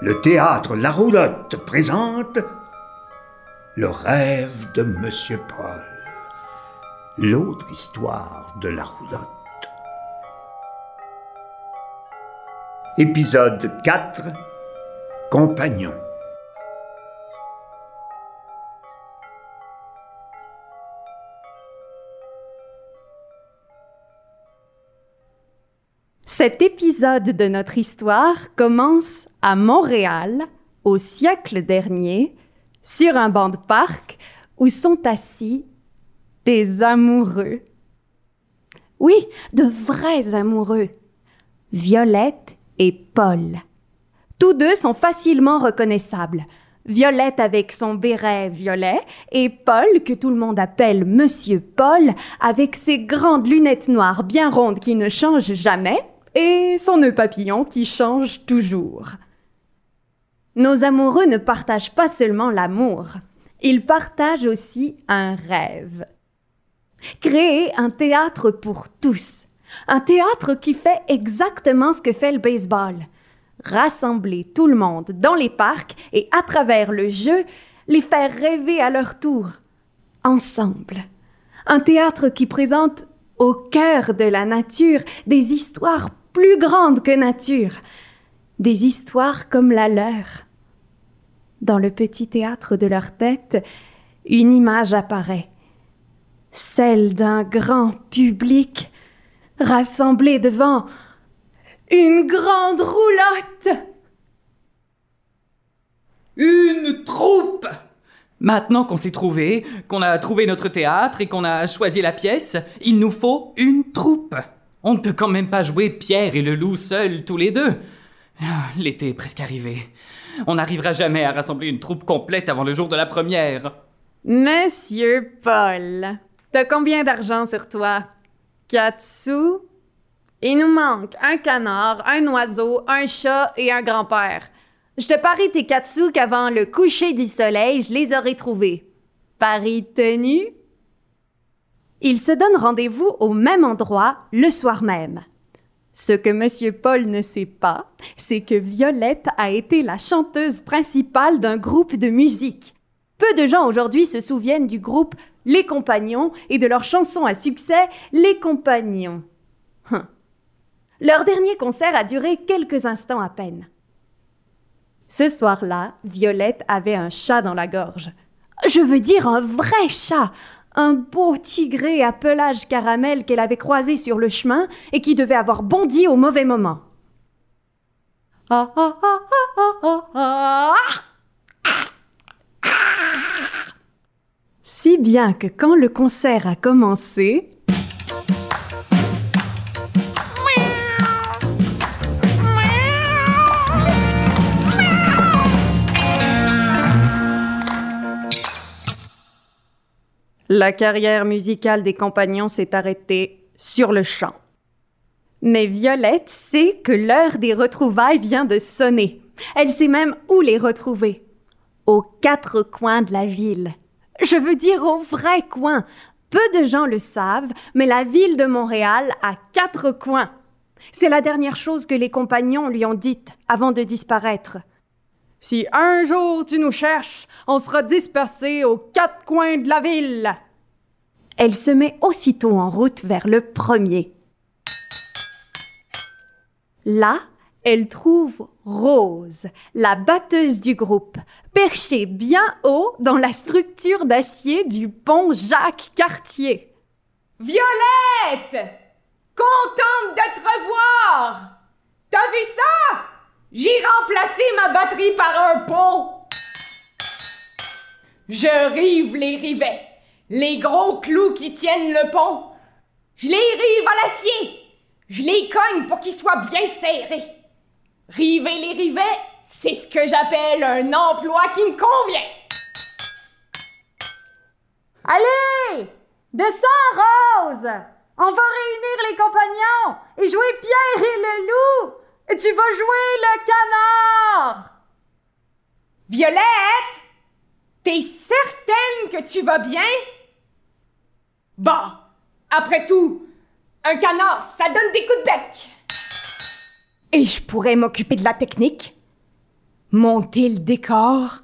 le théâtre La Roulotte présente Le rêve de Monsieur Paul, l'autre histoire de La Roulotte. Épisode 4 Compagnon. Cet épisode de notre histoire commence à Montréal, au siècle dernier, sur un banc de parc où sont assis des amoureux. Oui, de vrais amoureux. Violette et Paul. Tous deux sont facilement reconnaissables. Violette avec son béret violet et Paul, que tout le monde appelle Monsieur Paul, avec ses grandes lunettes noires bien rondes qui ne changent jamais et son nœud papillon qui change toujours. Nos amoureux ne partagent pas seulement l'amour, ils partagent aussi un rêve. Créer un théâtre pour tous, un théâtre qui fait exactement ce que fait le baseball. Rassembler tout le monde dans les parcs et à travers le jeu, les faire rêver à leur tour, ensemble. Un théâtre qui présente au cœur de la nature des histoires plus grandes que nature, des histoires comme la leur. Dans le petit théâtre de leur tête, une image apparaît, celle d'un grand public rassemblé devant une grande roulotte. Une troupe Maintenant qu'on s'est trouvé, qu'on a trouvé notre théâtre et qu'on a choisi la pièce, il nous faut une troupe. On ne peut quand même pas jouer Pierre et le loup seuls tous les deux. Ah, l'été est presque arrivé. On n'arrivera jamais à rassembler une troupe complète avant le jour de la première. Monsieur Paul, t'as combien d'argent sur toi? Quatre sous? Il nous manque un canard, un oiseau, un chat et un grand-père. Je te parie tes quatre sous qu'avant le coucher du soleil, je les aurai trouvés. Paris tenu? Ils se donnent rendez-vous au même endroit le soir même. Ce que M. Paul ne sait pas, c'est que Violette a été la chanteuse principale d'un groupe de musique. Peu de gens aujourd'hui se souviennent du groupe Les Compagnons et de leur chanson à succès Les Compagnons. Hum. Leur dernier concert a duré quelques instants à peine. Ce soir-là, Violette avait un chat dans la gorge. Je veux dire un vrai chat, un beau tigré à pelage caramel qu'elle avait croisé sur le chemin et qui devait avoir bondi au mauvais moment. Ah, ah, ah, si bien que quand le concert a commencé, La carrière musicale des compagnons s'est arrêtée sur le champ. Mais Violette sait que l'heure des retrouvailles vient de sonner. Elle sait même où les retrouver. Aux quatre coins de la ville. Je veux dire aux vrais coins. Peu de gens le savent, mais la ville de Montréal a quatre coins. C'est la dernière chose que les compagnons lui ont dite avant de disparaître. Si un jour tu nous cherches, on sera dispersés aux quatre coins de la ville. Elle se met aussitôt en route vers le premier. Là, elle trouve Rose, la batteuse du groupe, perchée bien haut dans la structure d'acier du pont Jacques Cartier. Violette! Contente de te revoir! T'as vu ça? J'ai remplacé ma batterie par un pont. Je rive les rivets, les gros clous qui tiennent le pont. Je les rive à l'acier. Je les cogne pour qu'ils soient bien serrés. River les rivets, c'est ce que j'appelle un emploi qui me convient. Allez! Descends, Rose! On va réunir les compagnons et jouer Pierre et le loup! Et tu vas jouer le canard! Violette! T'es certaine que tu vas bien? Bon, après tout, un canard, ça donne des coups de bec. Et je pourrais m'occuper de la technique? monter le décor,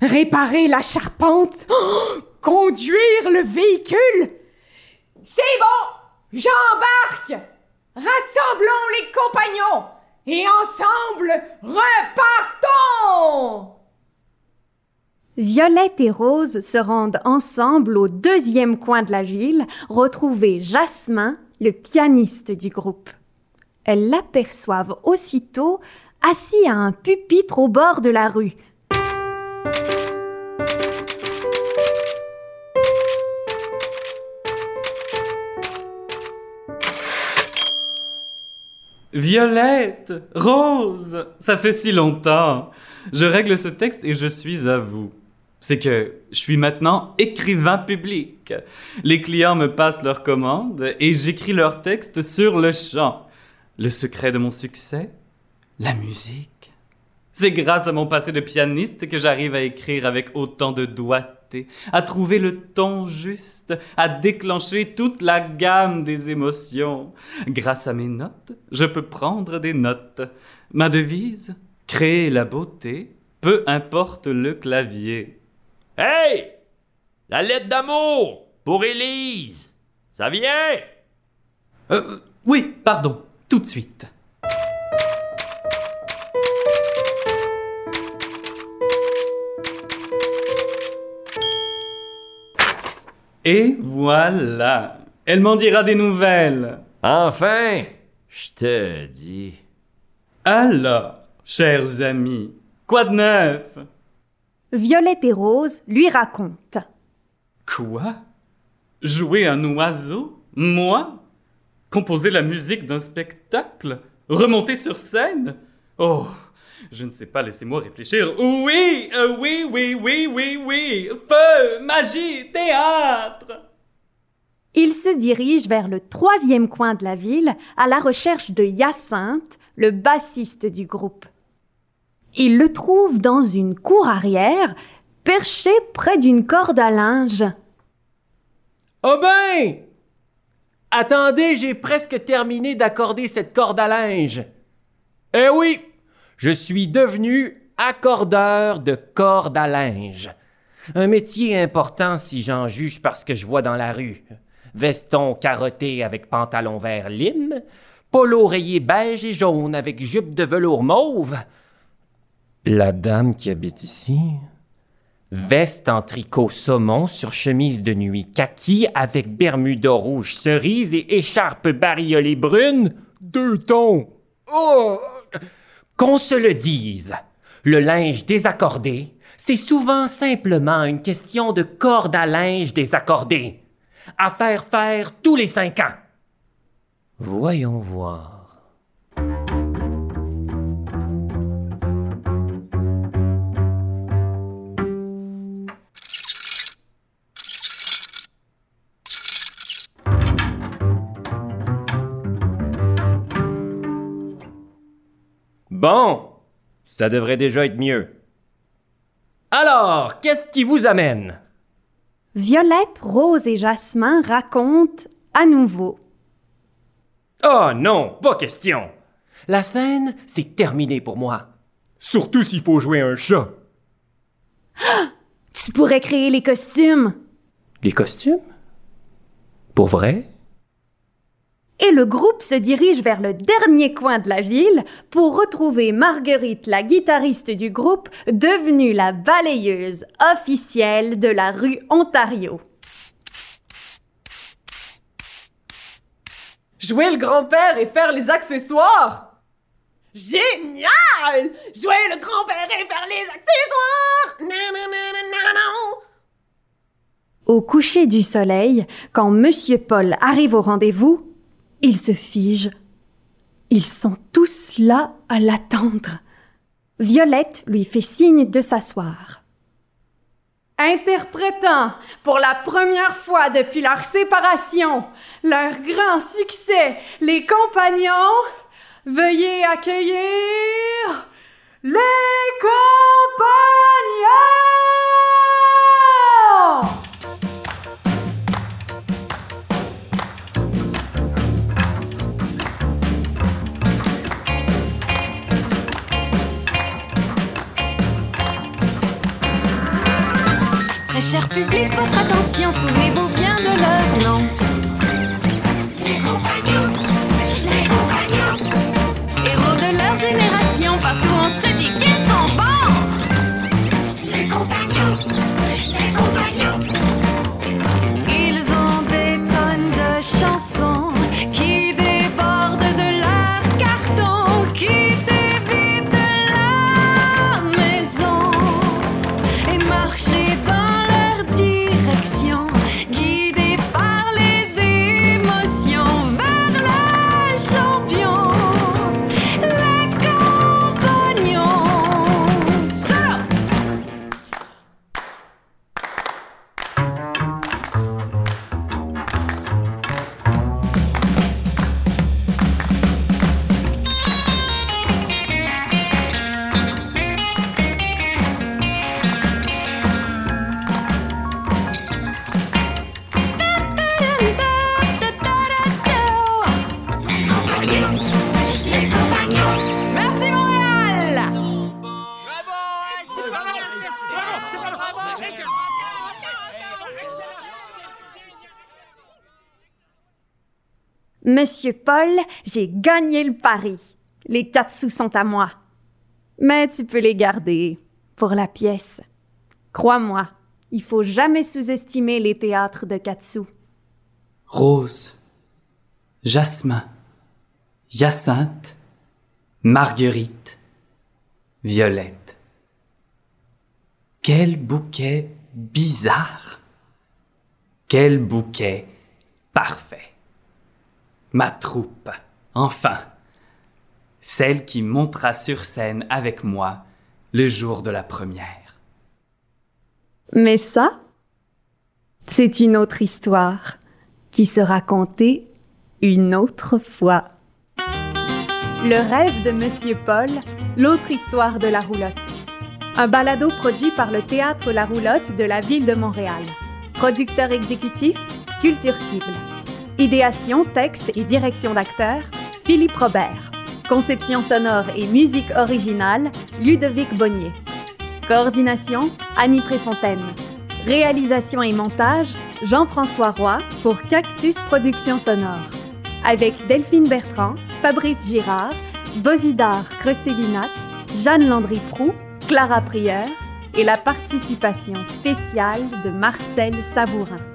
réparer la charpente, oh, conduire le véhicule? C'est bon, j'embarque. Rassemblons les compagnons et ensemble repartons. Violette et Rose se rendent ensemble au deuxième coin de la ville retrouver Jasmin, le pianiste du groupe. Elles l'aperçoivent aussitôt assis à un pupitre au bord de la rue. Violette, Rose, ça fait si longtemps. Je règle ce texte et je suis à vous. C'est que je suis maintenant écrivain public. Les clients me passent leurs commandes et j'écris leurs textes sur le champ. Le secret de mon succès? La musique. C'est grâce à mon passé de pianiste que j'arrive à écrire avec autant de doigté, à trouver le ton juste, à déclencher toute la gamme des émotions. Grâce à mes notes, je peux prendre des notes. Ma devise Créer la beauté, peu importe le clavier. Hey! La lettre d'amour pour Élise! Ça vient? Euh, oui, pardon, tout de suite. Et voilà, elle m'en dira des nouvelles. Enfin! Je te dis. Alors, chers amis, quoi de neuf? Violette et Rose lui racontent. Quoi? Jouer un oiseau? Moi? Composer la musique d'un spectacle? Remonter sur scène? Oh, je ne sais pas, laissez-moi réfléchir. Oui, euh, oui, oui, oui, oui, oui. Feu, magie, théâtre. Ils se dirigent vers le troisième coin de la ville à la recherche de Hyacinthe, le bassiste du groupe. Ils le trouvent dans une cour arrière, perché près d'une corde à linge. Oh ben! Attendez, j'ai presque terminé d'accorder cette corde à linge. Eh oui, je suis devenu accordeur de corde à linge. Un métier important si j'en juge parce que je vois dans la rue. Veston carotté avec pantalon vert lime, polo rayé beige et jaune avec jupe de velours mauve. La dame qui habite ici. Veste en tricot saumon sur chemise de nuit kaki avec bermuda rouge cerise et écharpe bariolée brune. Deux tons. Oh! Qu'on se le dise, le linge désaccordé, c'est souvent simplement une question de corde à linge désaccordée. À faire faire tous les cinq ans. Voyons voir. Bon, ça devrait déjà être mieux. Alors, qu'est-ce qui vous amène? Violette, Rose et Jasmin racontent à nouveau. Oh non, pas question. La scène, c'est terminé pour moi. Surtout s'il faut jouer un chat. Tu pourrais créer les costumes. Les costumes? Pour vrai? Et le groupe se dirige vers le dernier coin de la ville pour retrouver Marguerite, la guitariste du groupe, devenue la balayeuse officielle de la rue Ontario. Jouer le grand-père et faire les accessoires? Génial! Jouer le grand-père et faire les accessoires! Non! Au coucher du soleil, quand Monsieur Paul arrive au rendez-vous, il se fige. Ils sont tous là à l'attendre. Violette lui fait signe de s'asseoir. Interprétant pour la première fois depuis leur séparation leur grand succès, les compagnons, veuillez accueillir les! Cher public, votre attention, souvenez-vous bien de leur nom. Monsieur Paul, j'ai gagné le pari. Les quatre sous sont à moi. Mais tu peux les garder pour la pièce. Crois-moi, il faut jamais sous-estimer les théâtres de quatre sous. Rose, Jasmin, Hyacinthe, Marguerite, Violette. Quel bouquet bizarre. Quel bouquet parfait. Ma troupe, enfin. Celle qui montera sur scène avec moi le jour de la première. Mais ça, c'est une autre histoire qui sera contée une autre fois. Le rêve de Monsieur Paul, l'autre histoire de la roulotte. Un balado produit par le Théâtre La Roulotte de la ville de Montréal. Producteur exécutif, Culture Cible. Idéation, texte et direction d'acteur, Philippe Robert. Conception sonore et musique originale, Ludovic Bonnier. Coordination, Annie Préfontaine. Réalisation et montage, Jean-François Roy pour Cactus Productions Sonore. Avec Delphine Bertrand, Fabrice Girard, Bosidar Cressélinac, Jeanne Landry-Prou, Clara Prieur et la participation spéciale de Marcel Sabourin.